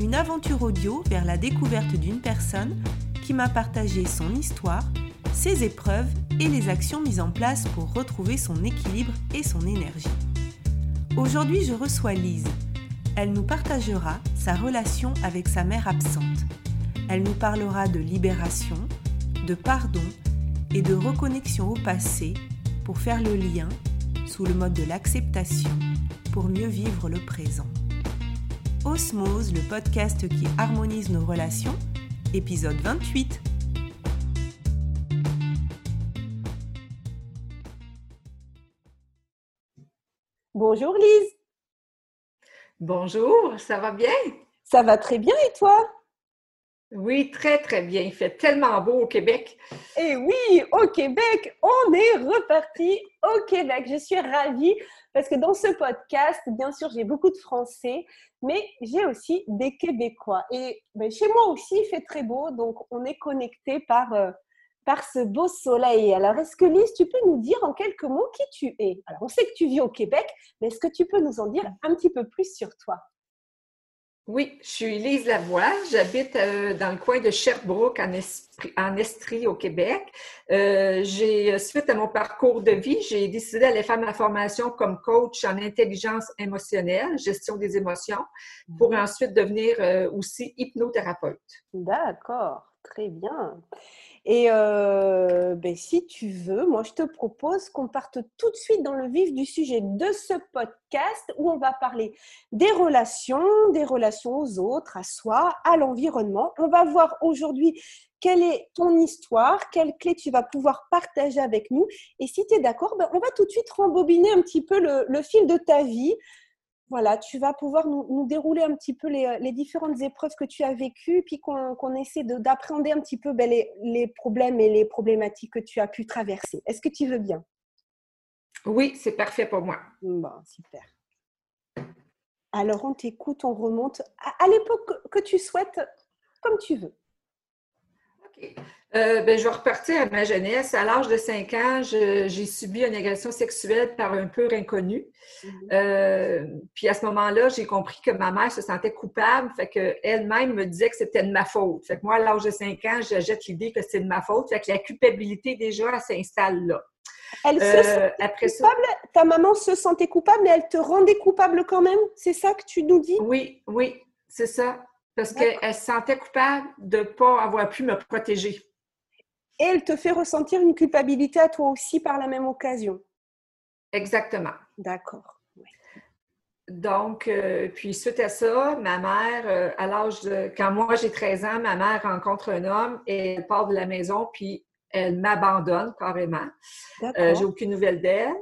une aventure audio vers la découverte d'une personne qui m'a partagé son histoire, ses épreuves et les actions mises en place pour retrouver son équilibre et son énergie. Aujourd'hui, je reçois Lise. Elle nous partagera sa relation avec sa mère absente. Elle nous parlera de libération, de pardon et de reconnexion au passé pour faire le lien sous le mode de l'acceptation pour mieux vivre le présent. Osmose, le podcast qui harmonise nos relations, épisode 28. Bonjour Lise. Bonjour, ça va bien? Ça va très bien et toi? Oui, très, très bien. Il fait tellement beau au Québec. Et oui, au Québec, on est reparti au Québec. Je suis ravie parce que dans ce podcast, bien sûr, j'ai beaucoup de Français, mais j'ai aussi des Québécois. Et ben, chez moi aussi, il fait très beau, donc on est connecté par, euh, par ce beau soleil. Alors, est-ce que Lise, tu peux nous dire en quelques mots qui tu es? Alors, on sait que tu vis au Québec, mais est-ce que tu peux nous en dire un petit peu plus sur toi? Oui, je suis Lise Lavoie. J'habite euh, dans le coin de Sherbrooke, en, Estrie, au Québec. Euh, j'ai, suite à mon parcours de vie, j'ai décidé d'aller faire ma formation comme coach en intelligence émotionnelle, gestion des émotions, pour mhm. ensuite devenir euh, aussi hypnothérapeute. D'accord, très bien. Et euh, ben, si tu veux, moi, je te propose qu'on parte tout de suite dans le vif du sujet de ce podcast où on va parler des relations, des relations aux autres, à soi, à l'environnement. On va voir aujourd'hui quelle est ton histoire, quelle clé tu vas pouvoir partager avec nous. Et si tu es d'accord, ben, on va tout de suite rembobiner un petit peu le fil de ta vie voilà, tu vas pouvoir nous, dérouler un petit peu les, différentes épreuves que tu as vécues, puis qu'on essaie d'appréhender un petit peu ben, les, problèmes et les problématiques que tu as pu traverser. Est-ce que tu veux bien? Oui, c'est parfait pour moi. Bon, super. Alors, on t'écoute, on remonte à, à l'époque que tu souhaites, comme tu veux. OK. Euh, ben, je vais repartir à ma jeunesse. À l'âge de 5 ans, j'ai subi une agression sexuelle par un pur inconnu. Mhm. Euh, puis à ce moment-là, j'ai compris que ma mère se sentait coupable, fait qu'elle-même me disait que c'était de ma faute. Fait que moi, à l'âge de 5 ans, je jette l'idée que c'est de ma faute. Fait que la culpabilité, déjà, elle s'installe là. Elle se euh, après coupable, ta maman se sentait coupable, mais elle te rendait coupable quand même? C'est ça que tu nous dis? Oui, oui, c'est ça. Parce qu'elle se sentait coupable de ne pas avoir pu me protéger et elle te fait ressentir une culpabilité à toi aussi par la même occasion. Exactement. D'accord. Donc, euh, puis suite à ça, ma mère, euh, à l'âge de... Quand moi j'ai 13 ans, ma mère rencontre un homme et elle part de la maison, puis elle m'abandonne carrément. Euh, j'ai aucune nouvelle d'elle.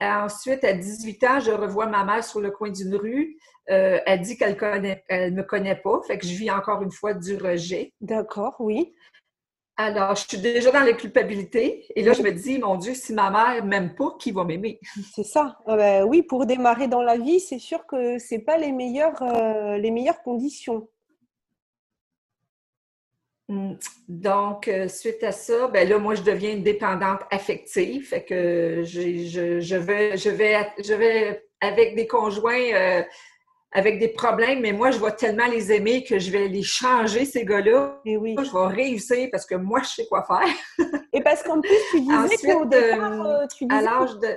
Ensuite, à 18 ans, je revois ma mère sur le coin d'une rue. elle dit qu'elle ne me connaît pas, fait que je vis encore une fois du rejet. D'accord, oui. Alors, je suis déjà dans la culpabilité. Et là, je me dis, mon Dieu, si ma mère m'aime pas, qui va m'aimer? C'est ça. Ah ben oui, pour démarrer dans la vie, c'est sûr que ce pas les meilleures, euh, les meilleures conditions. Hmm. Donc, euh, suite à ça, ben là, moi, je deviens une dépendante affective. Fait que je, je, vais, je, vais, je vais avec des conjoints euh, avec des problèmes, mais moi, je vais tellement les aimer que je vais les changer, ces gars-là. Et oui. Je vais réussir parce que moi, je sais quoi faire. Et parce qu'en plus, tu disais qu'au départ, euh, tu disais... À l'âge de...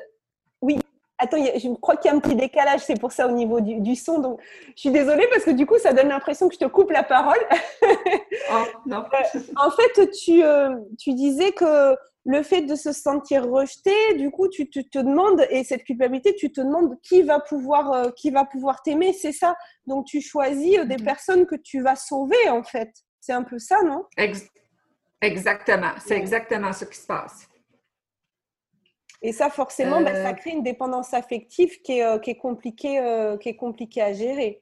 Attends, je crois qu'il y a un petit décalage, c'est pour ça au niveau du, son. Donc, je suis désolée parce que du coup, ça donne l'impression que je te coupe la parole. Oh, non. Euh, en fait, tu, euh, tu disais que le fait de se sentir rejeté, du coup, tu, te demandes, et cette culpabilité, tu te demandes qui va pouvoir, euh, qui va pouvoir t'aimer, c'est ça? Donc, tu choisis des mhm. personnes que tu vas sauver, en fait. C'est un peu ça, non? Exactement. C'est exactement ce qui se passe. Et ça, forcément, ben, ça euh. crée une dépendance affective qui est, qui est, compliquée, qui est compliquée à gérer.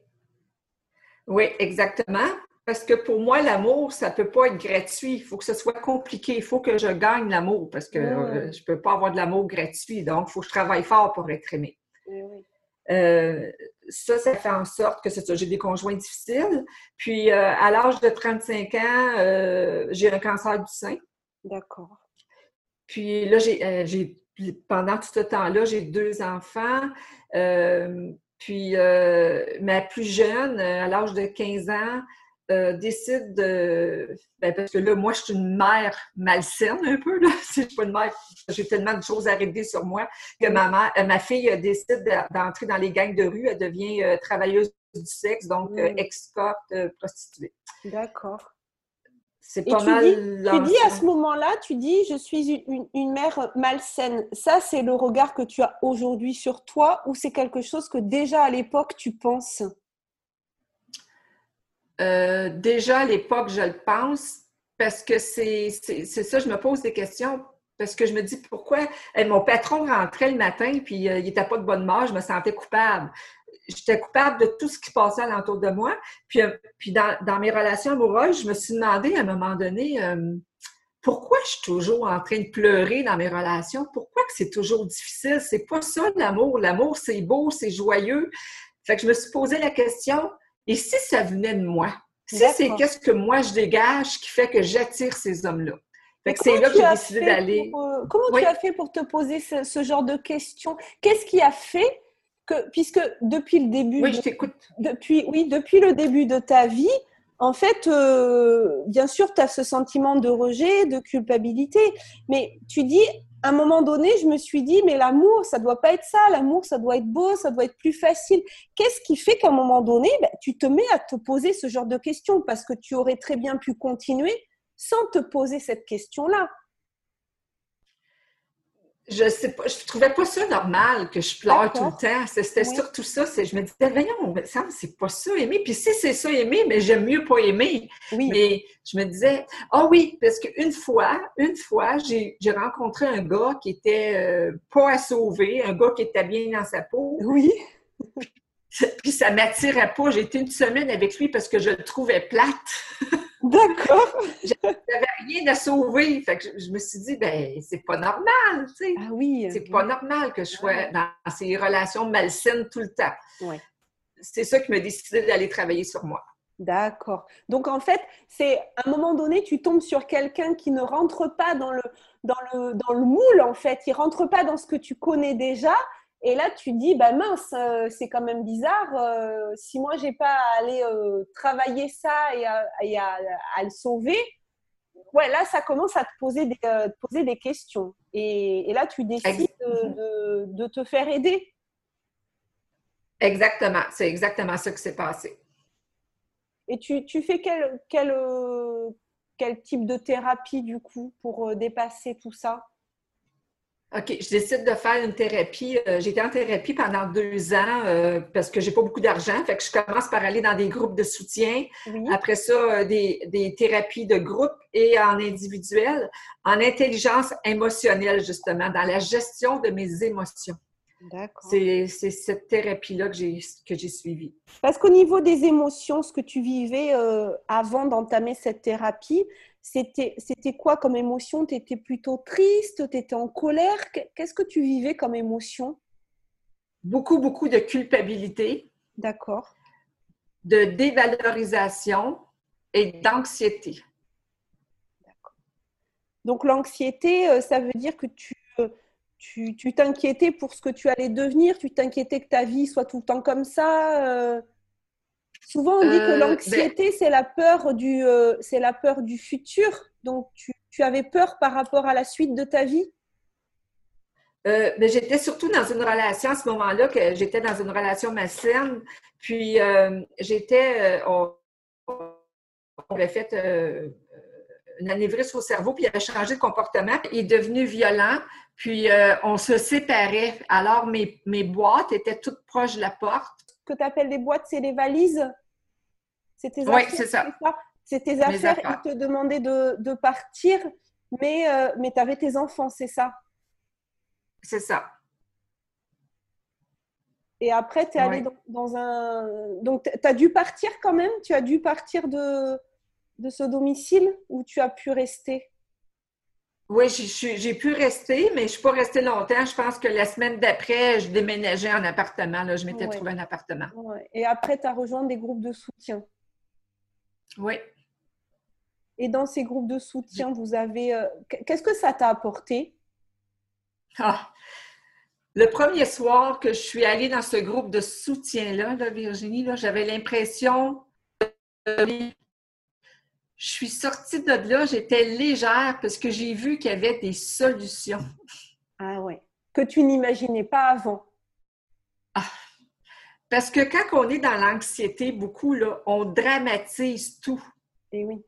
Oui, exactement. parce que pour moi, l'amour, ça ne peut pas être gratuit. Il faut que ce soit compliqué. Il faut que je gagne l'amour parce que euh, je ne peux pas avoir de l'amour gratuit. Donc, il faut que je travaille fort pour être aimé. Euh, ça, ça fait en sorte que j'ai des conjoints difficiles. Puis, euh, à l'âge de 35 ans, j'ai un cancer du sein. D'accord. Puis là, j'ai, pendant tout ce temps-là, j'ai deux enfants. puis, ma plus jeune, à l'âge de 15 ans, euh, décide de. Ben, parce que là, moi, je suis une mère malsaine un peu. Là. Je suis pas une mère. J'ai tellement de choses à régler sur moi que ma, mère, euh, ma fille décide d'entrer dans les gangs de rue. Elle devient euh, travailleuse du sexe, donc mm. escorte, prostituée. D'accord. C'est pas mal. Dis, tu dis à ce moment-là, tu dis je suis une, une mère malsaine. Ça, c'est le regard que tu as aujourd'hui sur toi ou c'est quelque chose que déjà à l'époque tu penses? Euh, déjà à l'époque, je le pense, parce que c'est ça, je me pose des questions. Parce que je me dis pourquoi mon patron rentrait le matin puis euh, il n'était pas de bonne mort, je me sentais coupable. J'étais coupable de tout ce qui passait alentour de moi. Puis, euh, puis dans, mes relations amoureuses, je me suis demandé à un moment donné pourquoi je suis toujours en train de pleurer dans mes relations? Pourquoi que c'est toujours difficile? C'est pas ça l'amour. L'amour, c'est beau, c'est joyeux. Fait que je me suis posé la question, et si ça venait de moi? Si c'est qu'est-ce que moi je dégage qui fait que j'attire ces hommes-là? c'est là que j'ai décidé d'aller. Euh, comment tu as fait pour te poser ce, genre de questions? Qu'est-ce qui a fait que, puisque depuis le début. Oui, je t'écoute. Depuis, oui, depuis le début de ta vie, en fait, euh, bien sûr, tu as ce sentiment de rejet, de culpabilité, mais tu dis, à un moment donné, je me suis dit, mais l'amour, ça doit pas être ça. L'amour, ça doit être beau, ça doit être plus facile. Qu'est-ce qui fait qu'à un moment donné, ben, tu te mets à te poser ce genre de questions? Parce que tu aurais très bien pu continuer sans te poser cette question-là je sais pas, je trouvais pas ça normal que je pleure tout le temps. C'était surtout ça. Je me disais, voyons, ça, c'est pas ça aimer. Puis si c'est ça aimer, mais j'aime mieux pas aimer. Mais je me disais, ah oui, parce qu'une fois, une fois, j'ai rencontré un gars qui était euh, pas à sauver, un gars qui était bien dans sa peau. Oui. Puis ça m'attirait pas. J'ai été une semaine avec lui parce que je le trouvais plate. D'accord. J'avais rien à sauver. Fait que je, me suis dit, ben, c'est pas normal, tu sais. Ah oui. C'est pas normal que je sois dans ces relations malsaines tout le temps. C'est ça qui m'a décidé d'aller travailler sur moi. D'accord. Donc en fait, c'est à un moment donné, tu tombes sur quelqu'un qui ne rentre pas dans le, dans le, dans le moule, en fait. Il rentre pas dans ce que tu connais déjà. Et là, tu dis, bah mince, euh, c'est quand même bizarre. Euh, si moi, j'ai pas à aller euh, travailler ça et, à, le sauver, ouais, là, ça commence à te poser des, poser des questions. Et, là, tu décides de, te faire aider. Exactement, c'est exactement ça qui s'est passé. Et tu, tu fais quel, quel, quel type de thérapie, du coup, pour dépasser tout ça? OK, je décide de faire une thérapie. Euh, j'ai été en thérapie pendant deux ans euh, parce que j'ai pas beaucoup d'argent. Fait que je commence par aller dans des groupes de soutien. Après ça, euh, des, des, thérapies de groupe et en individuel, en intelligence émotionnelle, justement, dans la gestion de mes émotions. D'accord. C'est cette thérapie-là que j'ai suivie. Parce qu'au niveau des émotions, ce que tu vivais avant d'entamer cette thérapie, c'était quoi comme émotion? Tu étais plutôt triste? Tu étais en colère? Qu'est-ce que tu vivais comme émotion? Beaucoup, beaucoup de culpabilité. D'accord. De dévalorisation et d'anxiété. D'accord. Donc l'anxiété, euh, ça veut dire que tu euh, tu t'inquiétais pour ce que tu allais devenir, tu t'inquiétais que ta vie soit tout le temps comme ça. Souvent, on dit que euh, l'anxiété, ben c'est la peur du, euh, c'est la peur du futur. Donc, tu, tu, avais peur par rapport à la suite de ta vie? Euh, ben, j'étais surtout dans une relation à ce moment-là, que j'étais dans une relation malsaine. Puis, j'étais, on, avait fait une anévrisme au cerveau, puis il avait changé de comportement. Il est devenu violent, puis on se séparait. Alors, mes, mes boîtes étaient toutes proches de la porte que tu appelles les boîtes, c'est les valises C'est tes affaires Oui, c'est ça. C'est tes affaires. Ils te demandaient de, partir, mais, euh, mais tu avais tes enfants, c'est ça C'est ça. Et après, tu es allé dans, un. Donc, tu as dû partir quand même? Tu as dû partir de, de ce domicile ou tu as pu rester? Oui, j'ai pu rester, mais je ne suis pas restée longtemps. Je pense que la semaine d'après, je déménageais en appartement. Là. Je m'étais trouvé un appartement. Et après, tu as rejoint des groupes de soutien. Oui. Et dans ces groupes de soutien, vous avez. Euh, qu'est-ce que ça t'a apporté? Ah! Le premier soir que je suis allée dans ce groupe de soutien-là, là, Virginie, j'avais l'impression je suis sortie de là, j'étais légère parce que j'ai vu qu'il y avait des solutions. Ah ouais, que tu n'imaginais pas avant. Ah. Parce que quand on est dans l'anxiété, beaucoup, là, on dramatise tout. Et eh oui.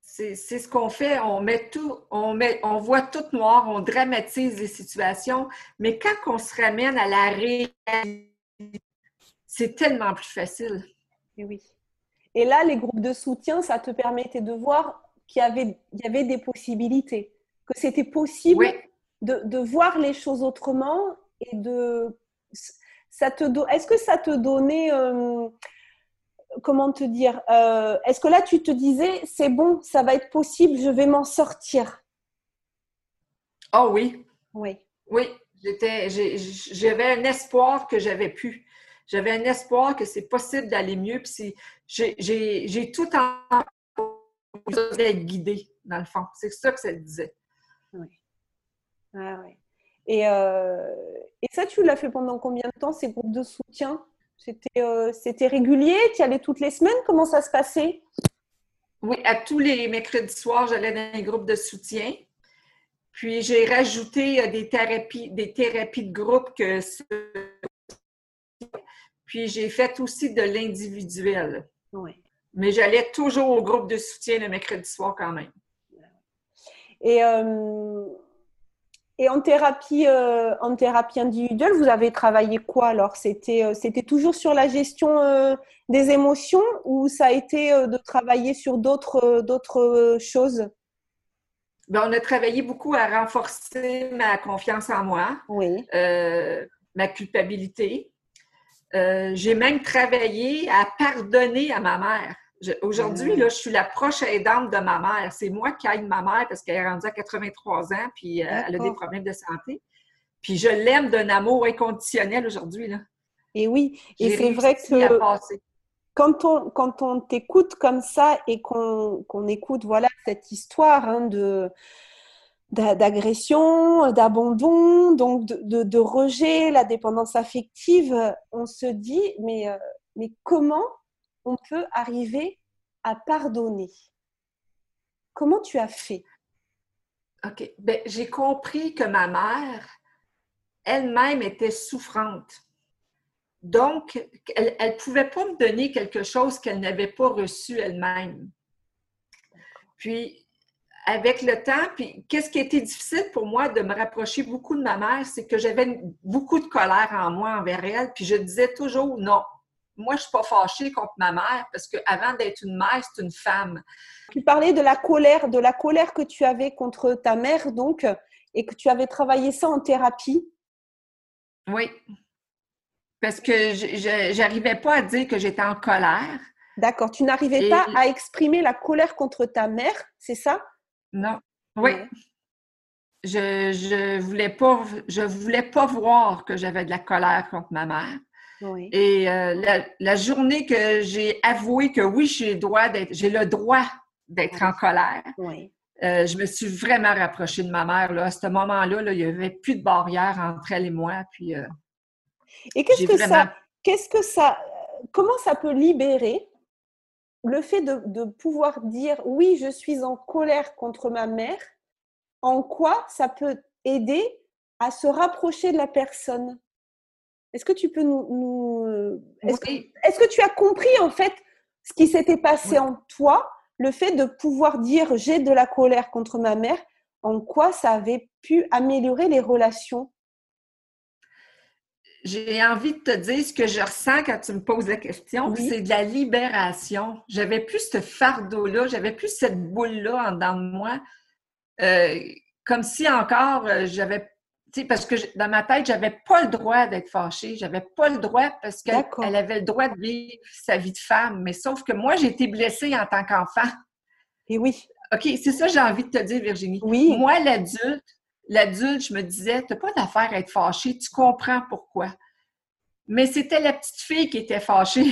C'est ce qu'on fait, on met tout, on, met, on voit tout noir, on dramatise les situations, mais quand on se ramène à la réalité, c'est tellement plus facile. Et eh oui. Et là, les groupes de soutien, ça te permettait de voir qu'il y avait, il y avait des possibilités, que c'était possible de, de, voir les choses autrement et de... Ça te Est-ce que ça te donnait... Euh, comment te dire euh, Est-ce que là, tu te disais, c'est bon, ça va être possible, je vais m'en sortir? Oh oui. Oui. Oui, j'avais un espoir que j'avais pu j'avais un espoir que c'est possible d'aller mieux. Puis j'ai tout en d'être guidée, dans le fond. C'est ça que ça disait. Oui. Ah, ouais. Et, euh, et ça, tu l'as fait pendant combien de temps, ces groupes de soutien? C'était euh, régulier? Tu y allais toutes les semaines? Comment ça se passait? Oui, à tous les mercredis soirs, j'allais dans un groupe de soutien. Puis j'ai rajouté euh, des thérapies, des thérapies de groupe que puis j'ai fait aussi de l'individuel. Oui. Mais j'allais toujours au groupe de soutien le mercredi soir quand même. Et, euh, et en, thérapie, euh, en thérapie individuelle, vous avez travaillé quoi alors? C'était euh, c'était toujours sur la gestion des émotions ou ça a été de travailler sur d'autres d'autres choses? Ben, on a travaillé beaucoup à renforcer ma confiance en moi, oui. ma culpabilité, euh, j'ai même travaillé à pardonner à ma mère. Aujourd'hui, là, je suis la proche aidante de ma mère. C'est moi qui aide ma mère parce qu'elle est rendue à 83 ans puis euh, elle a des problèmes de santé. Puis je l'aime d'un amour inconditionnel aujourd'hui. Et oui, et c'est vrai que quand on, quand on t'écoute comme ça et qu'on écoute voilà cette histoire hein, de d'agression, d'abandon, donc de, rejet, la dépendance affective, on se dit, mais, euh, mais comment on peut arriver à pardonner? Comment tu as fait? OK. Ben, j'ai compris que ma mère, elle-même, était souffrante. Donc, elle ne pouvait pas me donner quelque chose qu'elle n'avait pas reçu elle-même. Puis, avec le temps, puis qu'est-ce qui était difficile pour moi de me rapprocher beaucoup de ma mère, c'est que j'avais beaucoup de colère en moi envers elle, puis je disais toujours non. Moi, je suis pas fâchée contre ma mère parce qu'avant d'être une mère, c'est une femme. Tu parlais de la colère, de la colère que tu avais contre ta mère, donc, et que tu avais travaillé ça en thérapie. Oui. Parce que je n'arrivais pas à dire que j'étais en colère. D'accord. Tu n'arrivais pas à exprimer la colère contre ta mère, c'est ça? Non. Oui. Je, je voulais pas je voulais pas voir que j'avais de la colère contre ma mère. Oui. Et euh, la, journée que j'ai avoué que oui, j'ai le droit d'être, j'ai le droit d'être en colère, oui. Euh, je me suis vraiment rapprochée de ma mère. Là. À ce moment-là, là, il n'y avait plus de barrière entre elle et moi. Puis, euh, et qu'est-ce que ça, qu'est-ce que ça, comment ça peut libérer le fait de, pouvoir dire oui, je suis en colère contre ma mère, en quoi ça peut aider à se rapprocher de la personne? Est-ce que tu peux nous... Euh, est-ce, que, tu as compris en fait ce qui s'était passé en toi, le fait de pouvoir dire j'ai de la colère contre ma mère, en quoi ça avait pu améliorer les relations j'ai envie de te dire ce que je ressens quand tu me poses la question, c'est de la libération. J'avais plus ce fardeau-là, j'avais plus cette boule-là en dedans de moi. Euh, comme si encore, euh, j'avais sais, parce que dans ma tête, j'avais pas le droit d'être fâchée. J'avais pas le droit parce qu'elle avait le droit de vivre sa vie de femme. Mais sauf que moi, j'ai été blessée en tant qu'enfant. Et oui. OK, c'est ça que j'ai envie de te dire, Virginie. Oui. Moi, l'adulte, l'adulte, je me disais, t'as pas d'affaire à être fâchée, tu comprends pourquoi. Mais c'était la petite fille qui était fâchée.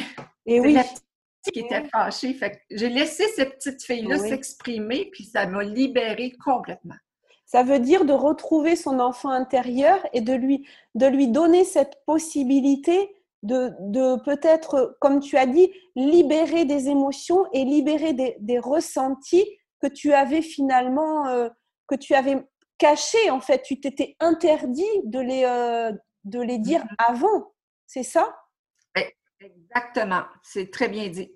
Et oui. La petite qui était fâchée. Fait j'ai laissé cette petite fille-là s'exprimer, puis ça m'a libérée complètement. Ça veut dire de retrouver son enfant intérieur et de lui, de lui donner cette possibilité de, de peut-être, comme tu as dit, libérer des émotions et libérer des, des ressentis que tu avais finalement, euh, que tu avais cachés en fait. Tu t'étais interdit de les, euh, de les dire mm-hmm. avant. C'est ça? Exactement. C'est très bien dit.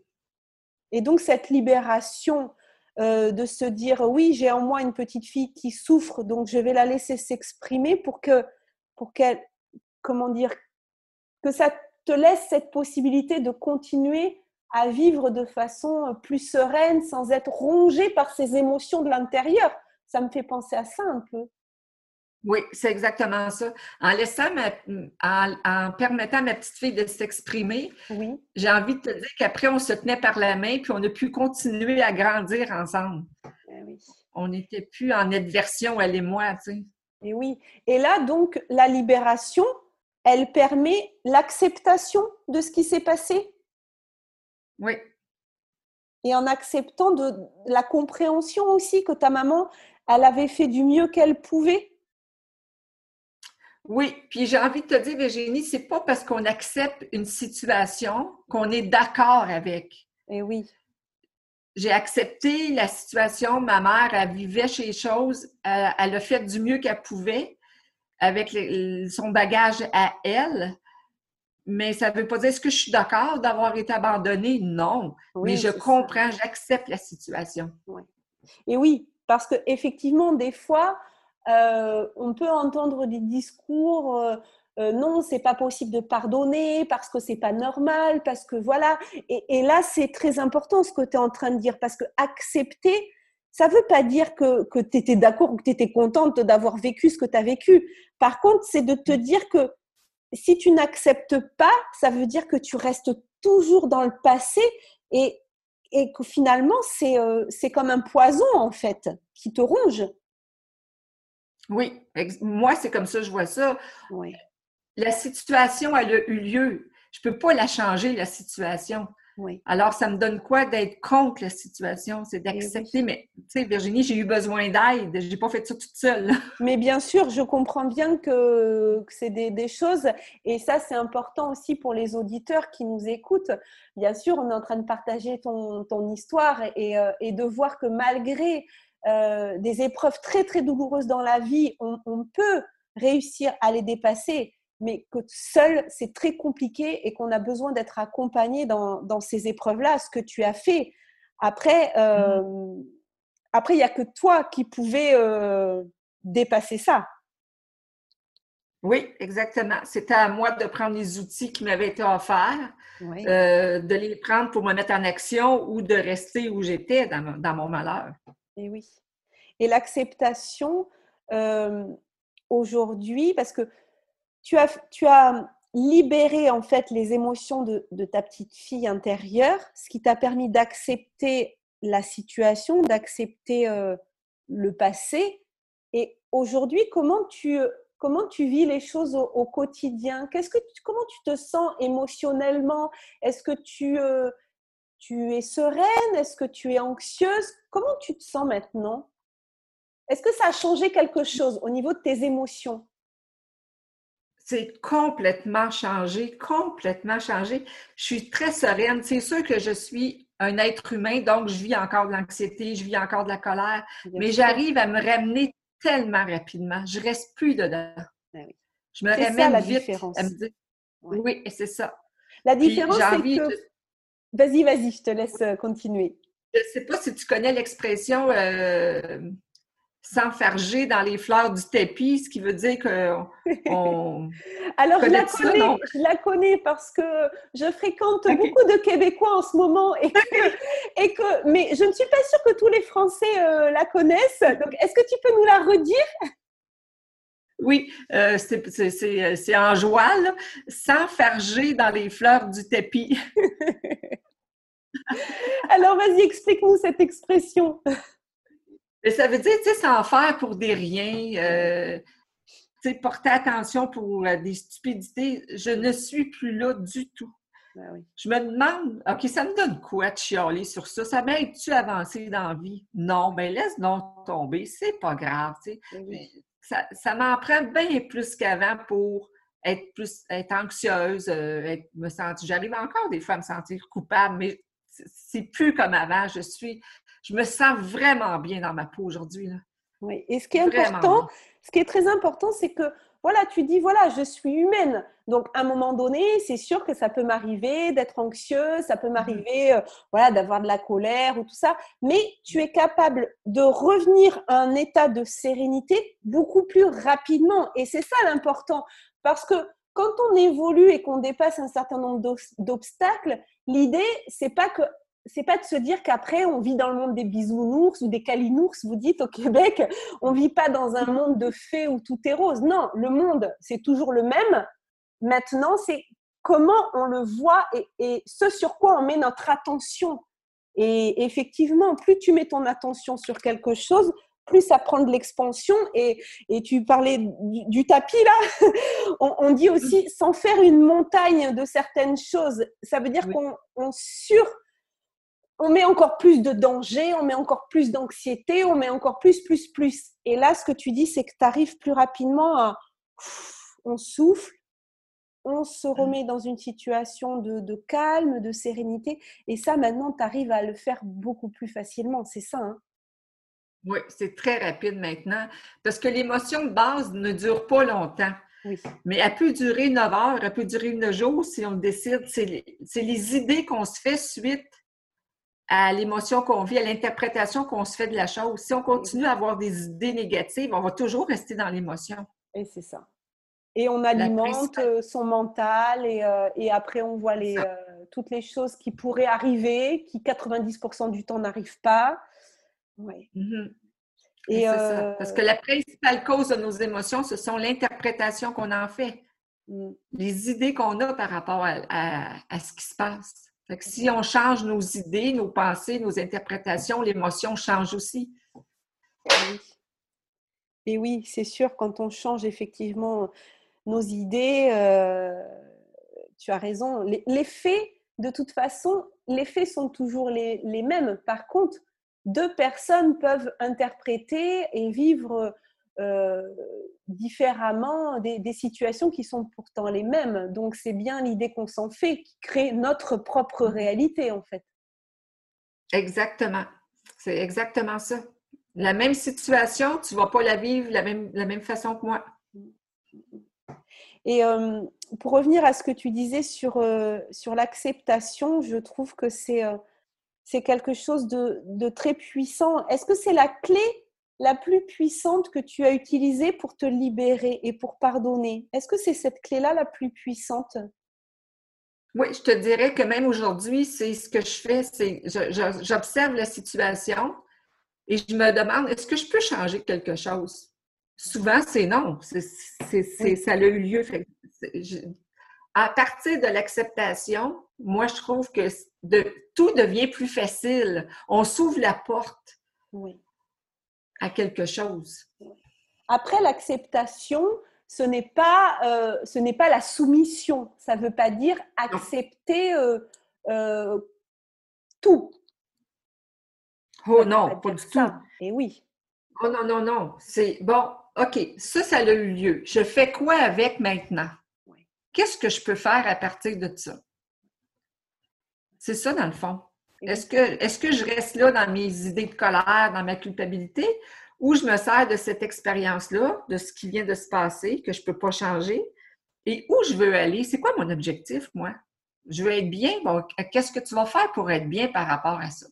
Et donc, cette libération euh, de se dire oui, j'ai en moi une petite fille qui souffre, donc je vais la laisser s'exprimer pour que, pour qu'elle, comment dire, que ça te laisse cette possibilité de continuer à vivre de façon plus sereine, sans être rongée par ces émotions de l'intérieur. Ça me fait penser à ça un peu. Oui, c'est exactement ça. En laissant en, permettant à ma petite fille de s'exprimer, oui. j'ai envie de te dire qu'après, on se tenait par la main puis on a pu continuer à grandir ensemble. Eh on n'était plus en adversion, elle et moi, tu sais. Et oui. Et là, donc, la libération, elle permet l'acceptation de ce qui s'est passé? Oui. Et en acceptant de la compréhension aussi que ta maman, elle avait fait du mieux qu'elle pouvait? Oui, puis j'ai envie de te dire, Virginie, c'est pas parce qu'on accepte une situation qu'on est d'accord avec. Eh oui. J'ai accepté la situation. Ma mère, elle vivait chez les choses. Elle, a fait du mieux qu'elle pouvait avec son bagage à elle. Mais ça ne veut pas dire est-ce que je suis d'accord d'avoir été abandonnée? Non. mais je comprends, j'accepte la situation. Oui. Et oui, parce qu'effectivement, des fois, euh, on peut entendre des discours euh, euh, non, c'est pas possible de pardonner parce que c'est pas normal, parce que voilà. Et, là, c'est très important ce que tu es en train de dire, parce que accepter, ça veut pas dire que, que tu étais d'accord ou que tu étais contente d'avoir vécu ce que tu as vécu. Par contre, c'est de te dire que si tu n'acceptes pas, ça veut dire que tu restes toujours dans le passé et, et que finalement, c'est comme un poison, en fait, qui te ronge. Oui, moi, c'est comme ça je vois ça. Oui. La situation, elle a eu lieu. Je ne peux pas la changer, la situation. Oui. Alors, ça me donne quoi d'être contre la situation? C'est eh d'accepter. Mais, tu sais, Virginie, j'ai eu besoin d'aide. Je n'ai pas fait ça toute seule. Mais bien sûr, je comprends bien que, c'est des, choses. Et ça, c'est important aussi pour les auditeurs qui nous écoutent. Bien sûr, on est en train de partager ton, histoire et, euh, et de voir que malgré euh, des épreuves très très douloureuses dans la vie, on, peut réussir à les dépasser, mais que seul, c'est très compliqué et qu'on a besoin d'être accompagné dans, ces épreuves-là, ce que tu as fait. Après, euh, mmh. après, il n'y a que toi qui pouvais euh, dépasser ça. Oui, exactement. C'était à moi de prendre les outils qui m'avaient été offerts, de les prendre pour me mettre en action ou de rester où j'étais dans mon malheur. Et oui. Et l'acceptation euh, aujourd'hui, parce que tu as, tu as libéré en fait les émotions de, ta petite fille intérieure, ce qui t'a permis d'accepter la situation, d'accepter euh, le passé. Et aujourd'hui, comment tu, comment tu vis les choses au, quotidien? Que Comment tu te sens émotionnellement? Est-ce que tu, euh, tu es sereine? Est-ce que tu es anxieuse? Comment tu te sens maintenant? Est-ce que ça a changé quelque chose au niveau de tes émotions? C'est complètement changé, complètement changé. Je suis très sereine. C'est sûr que je suis un être humain, donc je vis encore de l'anxiété, je vis encore de la colère, mais j'arrive à me ramener tellement rapidement. Je reste plus dedans. Ben oui. Je me ramène la vite différence. à me dire, oui, c'est ça. La différence, c'est que... Vas-y, vas-y, je te laisse euh, continuer. Je ne sais pas si tu connais l'expression euh, s'enfarger dans les fleurs du tapis, ce qui veut dire qu'on. Alors, je la, connais, je la connais parce que je fréquente beaucoup de Québécois en ce moment et que, et que, mais je ne suis pas sûre que tous les Français euh, la connaissent. Donc, est-ce que tu peux nous la redire? Oui, euh, c'est en joie, là, sans farger dans les fleurs du tapis. Alors, vas-y, explique-nous cette expression. Ça veut dire, tu sais, sans faire pour des riens, euh, tu sais, porter attention pour euh, des stupidités. Je ne suis plus là du tout. Ben Je me demande, OK, ça me donne quoi de chialer sur ça? Ça m'aide-tu à avancer dans la vie? Non, ben laisse donc tomber, c'est pas grave, tu sais. Ben ça, ça m'en prend bien plus qu'avant pour être plus être anxieuse, euh, me sentir. J'arrive encore des fois à me sentir coupable, mais c'est plus comme avant. Je suis, je me sens vraiment bien dans ma peau aujourd'hui. Oui, et ce qui est important, ce qui est très important, c'est que voilà, tu dis voilà, je suis humaine. Donc à un moment donné, c'est sûr que ça peut m'arriver d'être anxieuse, ça peut m'arriver euh, voilà d'avoir de la colère ou tout ça, mais tu es capable de revenir à un état de sérénité beaucoup plus rapidement. Et c'est ça l'important. Parce que quand on évolue et qu'on dépasse un certain nombre d'obstacles, l'idée, c'est pas que c'est pas de se dire qu'après on vit dans le monde des bisounours ou des calinours. Vous dites au Québec, on vit pas dans un monde de fées où tout est rose. Non, le monde c'est toujours le même. Maintenant, c'est comment on le voit et, et, ce sur quoi on met notre attention. Et effectivement, plus tu mets ton attention sur quelque chose, plus ça prend de l'expansion. Et, tu parlais du, tapis là, on, dit aussi sans faire une montagne de certaines choses. Ça veut dire qu'on sur, on met encore plus de danger, on met encore plus d'anxiété, on met encore plus, plus, plus. Et là, ce que tu dis, c'est que tu arrives plus rapidement à, on souffle, on se remet dans une situation de, de calme, de sérénité. Et ça, maintenant, tu arrives à le faire beaucoup plus facilement. C'est ça. Hein? Oui, c'est très rapide maintenant parce que l'émotion de base ne dure pas longtemps. Mais elle peut durer 9 heures, elle peut durer 9 jours si on décide. C'est les, idées qu'on se fait suite à l'émotion qu'on vit, à l'interprétation qu'on se fait de la chose. Si on continue à avoir des idées négatives, on va toujours rester dans l'émotion. Et c'est ça. Et on alimente euh, son mental et, euh, et, après on voit les, euh, toutes les choses qui pourraient arriver, qui 90% du temps n'arrivent pas. Oui. Mm-hmm. Et ça. Parce que la principale cause de nos émotions, ce sont l'interprétation qu'on en fait, mm. les idées qu'on a par rapport à, ce qui se passe. Si on change nos idées, nos pensées, nos interprétations, l'émotion change aussi. Et oui, c'est sûr, quand on change effectivement nos idées, euh, tu as raison. Les, les, faits, de toute façon, les faits sont toujours les, les mêmes. Par contre, deux personnes peuvent interpréter et vivre euh, différemment des, situations qui sont pourtant les mêmes. Donc c'est bien l'idée qu'on s'en fait qui crée notre propre réalité en fait. Exactement. C'est exactement ça. La même situation, tu ne vas pas la vivre la même, la même façon que moi. Et euh, pour revenir à ce que tu disais sur, euh, sur l'acceptation, je trouve que c'est c'est quelque chose de, très puissant. Est-ce que c'est la clé la plus puissante que tu as utilisée pour te libérer et pour pardonner? Est-ce que c'est cette clé-là la plus puissante? Oui, je te dirais que même aujourd'hui, c'est ce que je fais, c'est j'observe la situation et je me demande est-ce que je peux changer quelque chose? Souvent, c'est non. Ça a eu lieu. à partir de l'acceptation, moi, je trouve que de, tout devient plus facile. On s'ouvre la porte à quelque chose. Après l'acceptation, ce n'est pas, euh, ce n'est pas la soumission. Ça ne veut pas dire accepter euh, euh, tout. Oh non, pas, du tout. Et eh oui. Oh non, non, non. C'est bon, OK, ça, ça a eu lieu. Je fais quoi avec maintenant? Qu'est-ce que je peux faire à partir de ça? C'est ça, dans le fond. Est-ce que, est que je reste là dans mes idées de colère, dans ma culpabilité, ou je me sers de cette expérience-là, de ce qui vient de se passer, que je ne peux pas changer, et où je veux aller? C'est quoi mon objectif, moi? Je veux être bien. Bon, qu'est-ce que tu vas faire pour être bien par rapport à ça?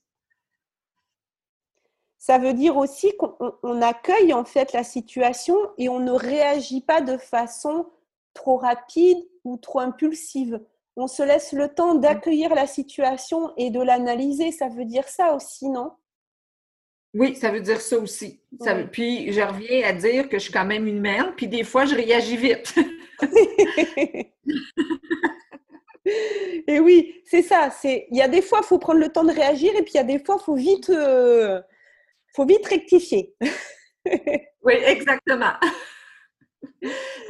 Ça veut dire aussi qu'on accueille en fait la situation et on ne réagit pas de façon trop rapide ou trop impulsive on se laisse le temps d'accueillir la situation et de l'analyser. Ça veut dire ça aussi, non? Oui, ça veut dire ça aussi. puis je reviens à dire que je suis quand même une mère, puis des fois, je réagis vite. et oui, c'est ça. Il y a des fois, il faut prendre le temps de réagir, et puis il y a des fois, il faut vite, euh, faut vite rectifier. oui, exactement.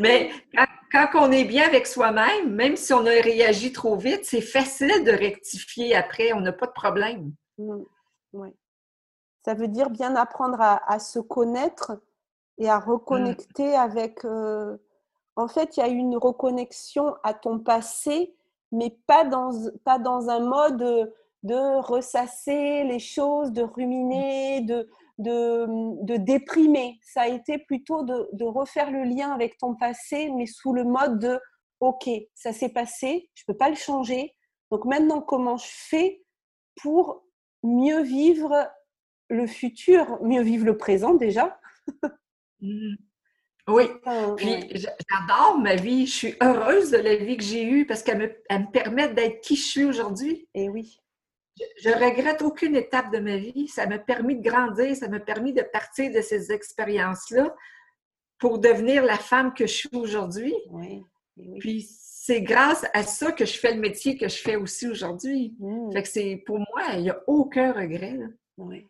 Mais quand, on est bien avec soi-même, même si on a réagi trop vite, c'est facile de rectifier après. On n'a pas de problème. Mmh. Oui. Ça veut dire bien apprendre à, se connaître et à reconnecter mmh. avec. Euh, en fait, il y a une reconnexion à ton passé, mais pas dans, pas dans un mode de ressasser les choses, de ruminer, de, de, déprimer. Ça a été plutôt de, de, refaire le lien avec ton passé, mais sous le mode de OK, ça s'est passé, je ne peux pas le changer. Donc maintenant, comment je fais pour mieux vivre le futur, mieux vivre le présent déjà? Mmh. Oui, puis j'adore ma vie. Je suis heureuse de la vie que j'ai eue parce qu'elle me, permet d'être qui je suis aujourd'hui. Et oui. Je, regrette aucune étape de ma vie. Ça m'a permis de grandir, ça m'a permis de partir de ces expériences-là pour devenir la femme que je suis aujourd'hui. Oui. Puis c'est grâce à ça que je fais le métier que je fais aussi aujourd'hui. Mmh. Fait que c'est pour moi, il n'y a aucun regret. Oui.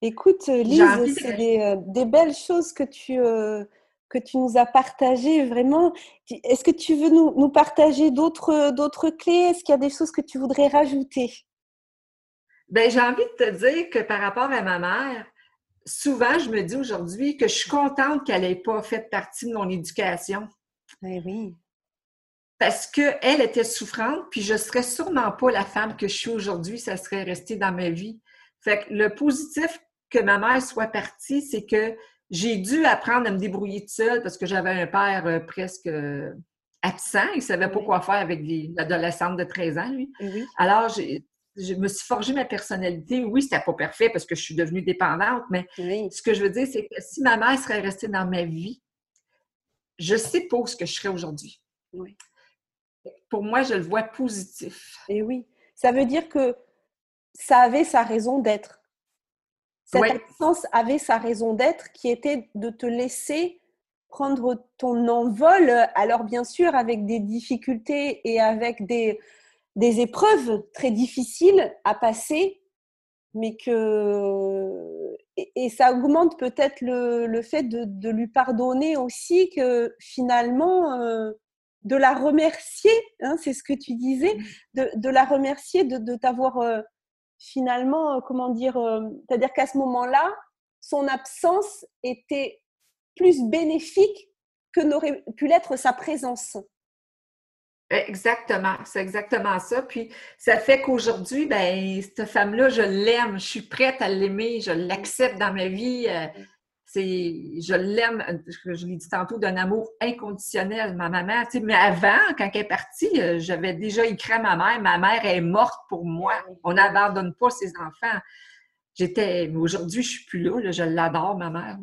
Écoute, Lise, c'est euh, des, belles choses que tu, euh, que tu nous as partagées, vraiment. Est-ce que tu veux nous, nous partager d'autres, d'autres clés? Est-ce qu'il y a des choses que tu voudrais rajouter? Ben, j'ai envie de te dire que par rapport à ma mère, souvent, je me dis aujourd'hui que je suis contente qu'elle n'ait pas fait partie de mon éducation. Eh oui. Parce qu'elle était souffrante, puis je ne serais sûrement pas la femme que je suis aujourd'hui, ça serait resté dans ma vie. Fait que le positif que ma mère soit partie, c'est que j'ai dû apprendre à me débrouiller toute seule parce que j'avais un père euh, presque euh, absent. Il ne savait pas quoi faire avec l'adolescente de 13 ans, lui. Alors, je me suis forgé ma personnalité. Oui, c'était pas parfait parce que je suis devenue dépendante, mais ce que je veux dire, c'est que si ma mère serait restée dans ma vie, je sais pas ce que je serais aujourd'hui. Pour moi, je le vois positif. Et oui, ça veut dire que ça avait sa raison d'être. Cette absence avait sa raison d'être qui était de te laisser prendre ton envol, alors bien sûr avec des difficultés et avec des, des épreuves très difficiles à passer, mais que... Et, ça augmente peut-être le, le, fait de, de, lui pardonner aussi que finalement, euh, de la remercier, hein, c'est ce que tu disais, de, de la remercier de, de t'avoir... Euh, finalement, euh, comment dire, euh, c'est-à-dire qu'à ce moment-là, son absence était plus bénéfique que n'aurait pu l'être sa présence. Exactement, c'est exactement ça. Puis ça fait qu'aujourd'hui, ben cette femme-là, je l'aime, je suis prête à l'aimer, je l'accepte dans ma vie. C'est, je l'aime, je l'ai dit tantôt, d'un amour inconditionnel, ma maman. mais avant, quand elle est partie, euh, j'avais déjà écrit à ma mère, ma mère est morte pour moi. On n'abandonne pas ses enfants. J'étais, aujourd'hui, je suis plus là, je l'adore, ma mère.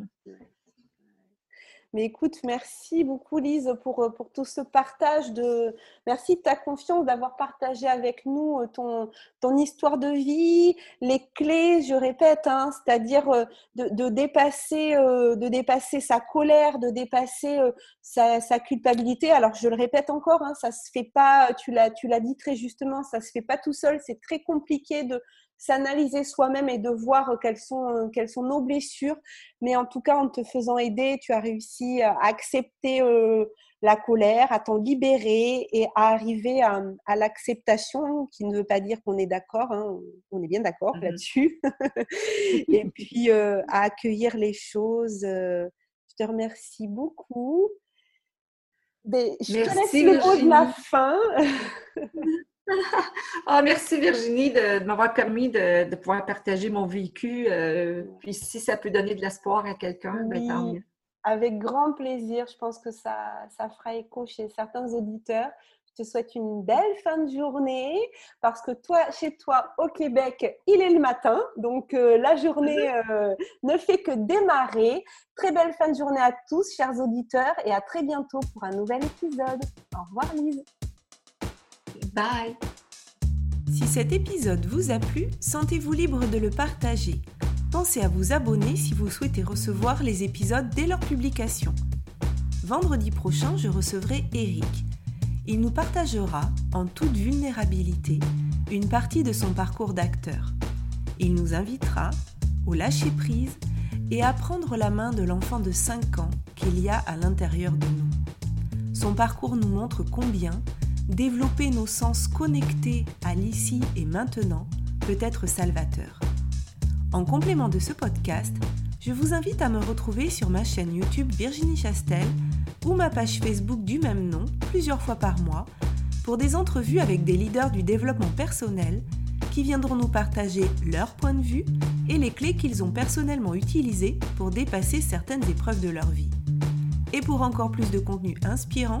Mais écoute, merci beaucoup Lise pour, euh, pour tout ce partage de merci de ta confiance d'avoir partagé avec nous euh, ton, ton histoire de vie, les clés, je répète, hein, c'est-à-dire euh, de, dépasser sa colère, de dépasser sa, culpabilité. Alors je le répète encore, hein, ça se fait pas, tu l'as dit très justement, ça se fait pas tout seul, c'est très compliqué de s'analyser soi-même et de voir quelles sont, quelles sont nos blessures. Mais en tout cas, en te faisant aider, tu as réussi à accepter euh, la colère, à t'en libérer et à arriver à, l'acceptation, qui ne veut pas dire qu'on est d'accord, hein, on est bien d'accord mmh là-dessus, et puis euh, à accueillir les choses. Euh, je te remercie beaucoup. Mais je te laisse le mot de la fin. ah, merci Virginie de, m'avoir permis de, pouvoir partager mon vécu. Euh, puis si ça peut donner de l'espoir à quelqu'un, ben, tant mieux. Avec grand plaisir. Je pense que ça, ça fera écho chez certains auditeurs. Je te souhaite une belle fin de journée parce que toi, chez toi, au Québec, il est le matin. Donc, euh, la journée euh, ne fait que démarrer. Très belle fin de journée à tous, chers auditeurs, et à très bientôt pour un nouvel épisode. Au revoir, Lise. Bye Si cet épisode vous a plu, sentez-vous libre de le partager pensez à vous abonner si vous souhaitez recevoir les épisodes dès leur publication. Vendredi prochain, je recevrai Eric. Il nous partagera, en toute vulnérabilité, une partie de son parcours d'acteur. Il nous invitera au lâcher-prise et à prendre la main de l'enfant de 5 ans qu'il y a à l'intérieur de nous. Son parcours nous montre combien développer nos sens connectés à l'ici et maintenant peut être salvateur. En complément de ce podcast, je vous invite à me retrouver sur ma chaîne YouTube Virginie Chastel ou ma page Facebook du même nom plusieurs fois par mois pour des entrevues avec des leaders du développement personnel qui viendront nous partager leur point de vue et les clés qu'ils ont personnellement utilisées pour dépasser certaines épreuves de leur vie. Et pour encore plus de contenu inspirant,